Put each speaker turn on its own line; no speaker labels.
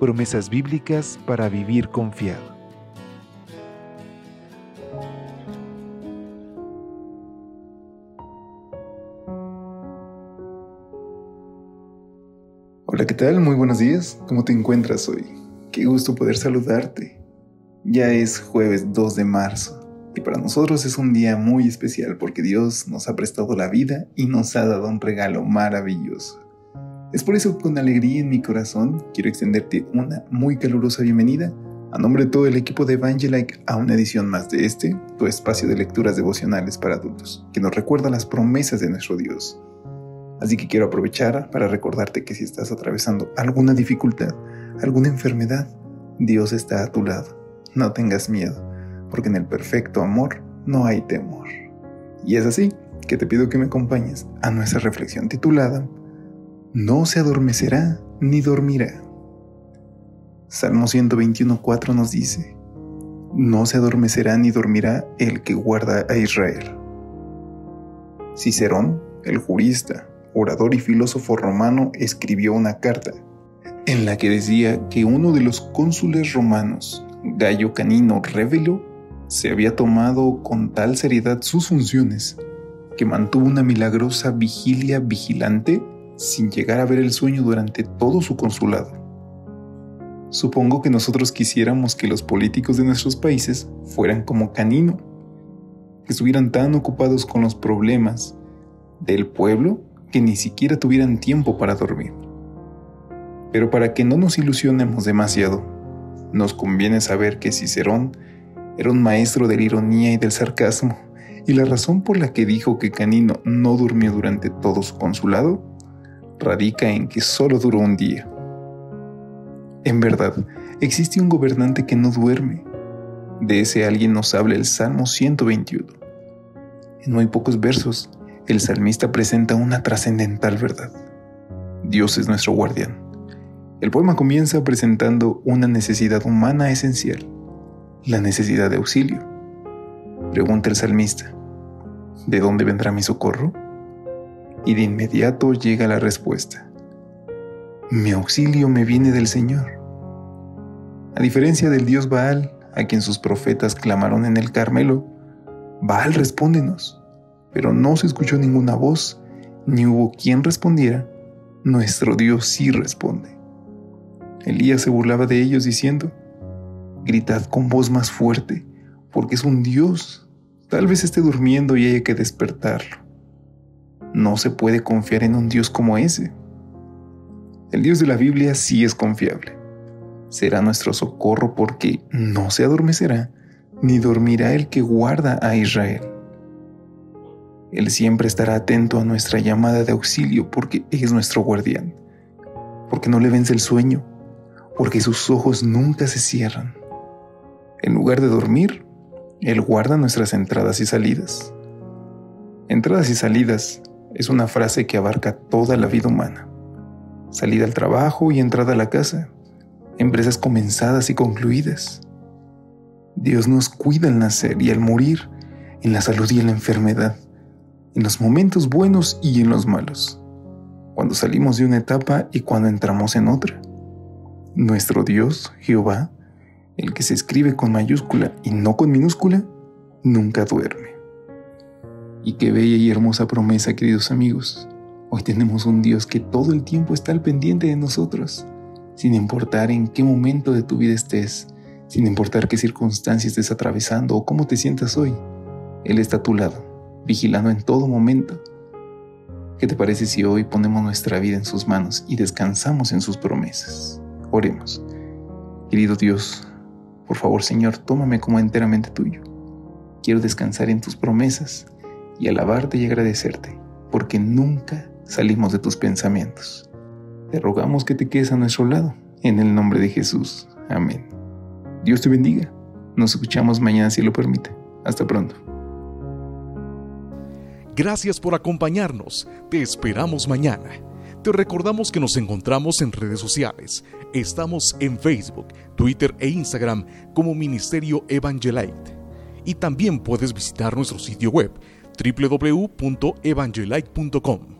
Promesas bíblicas para vivir confiado.
Hola, ¿qué tal? Muy buenos días. ¿Cómo te encuentras hoy? Qué gusto poder saludarte. Ya es jueves 2 de marzo y para nosotros es un día muy especial porque Dios nos ha prestado la vida y nos ha dado un regalo maravilloso. Es por eso que con alegría en mi corazón quiero extenderte una muy calurosa bienvenida a nombre de todo el equipo de Evangelike a una edición más de este, tu espacio de lecturas devocionales para adultos, que nos recuerda las promesas de nuestro Dios. Así que quiero aprovechar para recordarte que si estás atravesando alguna dificultad, alguna enfermedad, Dios está a tu lado. No tengas miedo, porque en el perfecto amor no hay temor. Y es así que te pido que me acompañes a nuestra reflexión titulada No se adormecerá ni dormirá. Salmo 121.4 nos dice, No se adormecerá ni dormirá el que guarda a Israel. Cicerón, el jurista, orador y filósofo romano, escribió una carta en la que decía que uno de los cónsules romanos, Gallo Canino Revelo, se había tomado con tal seriedad sus funciones que mantuvo una milagrosa vigilia vigilante sin llegar a ver el sueño durante todo su consulado. Supongo que nosotros quisiéramos que los políticos de nuestros países fueran como Canino, que estuvieran tan ocupados con los problemas del pueblo que ni siquiera tuvieran tiempo para dormir. Pero para que no nos ilusionemos demasiado, nos conviene saber que Cicerón era un maestro de la ironía y del sarcasmo, y la razón por la que dijo que Canino no durmió durante todo su consulado radica en que solo duró un día. En verdad, existe un gobernante que no duerme. De ese alguien nos habla el Salmo 121. En muy pocos versos, el salmista presenta una trascendental verdad. Dios es nuestro guardián. El poema comienza presentando una necesidad humana esencial, la necesidad de auxilio. Pregunta el salmista, ¿de dónde vendrá mi socorro? Y de inmediato llega la respuesta, mi auxilio me viene del Señor. A diferencia del dios Baal, a quien sus profetas clamaron en el Carmelo, Baal respóndenos pero no se escuchó ninguna voz, ni hubo quien respondiera, nuestro Dios sí responde. Elías se burlaba de ellos diciendo, gritad con voz más fuerte, porque es un Dios, tal vez esté durmiendo y haya que despertarlo. No se puede confiar en un Dios como ese. El Dios de la Biblia sí es confiable. Será nuestro socorro porque no se adormecerá, ni dormirá el que guarda a Israel. Él siempre estará atento a nuestra llamada de auxilio porque es nuestro guardián, porque no le vence el sueño, porque sus ojos nunca se cierran. En lugar de dormir, Él guarda nuestras entradas y salidas. Entradas y salidas es una frase que abarca toda la vida humana. Salida al trabajo y entrada a la casa, empresas comenzadas y concluidas. Dios nos cuida al nacer y al morir, en la salud y en la enfermedad en los momentos buenos y en los malos, cuando salimos de una etapa y cuando entramos en otra. Nuestro Dios, Jehová, el que se escribe con mayúscula y no con minúscula, nunca duerme. Y qué bella y hermosa promesa, queridos amigos. Hoy tenemos un Dios que todo el tiempo está al pendiente de nosotros, sin importar en qué momento de tu vida estés, sin importar qué circunstancias estés atravesando o cómo te sientas hoy. Él está a tu lado vigilando en todo momento. ¿Qué te parece si hoy ponemos nuestra vida en sus manos y descansamos en sus promesas? Oremos. Querido Dios, por favor Señor, tómame como enteramente tuyo. Quiero descansar en tus promesas y alabarte y agradecerte, porque nunca salimos de tus pensamientos. Te rogamos que te quedes a nuestro lado, en el nombre de Jesús. Amén. Dios te bendiga. Nos escuchamos mañana si lo permite. Hasta pronto.
Gracias por acompañarnos. Te esperamos mañana. Te recordamos que nos encontramos en redes sociales. Estamos en Facebook, Twitter e Instagram como Ministerio Evangelite. Y también puedes visitar nuestro sitio web www.evangelite.com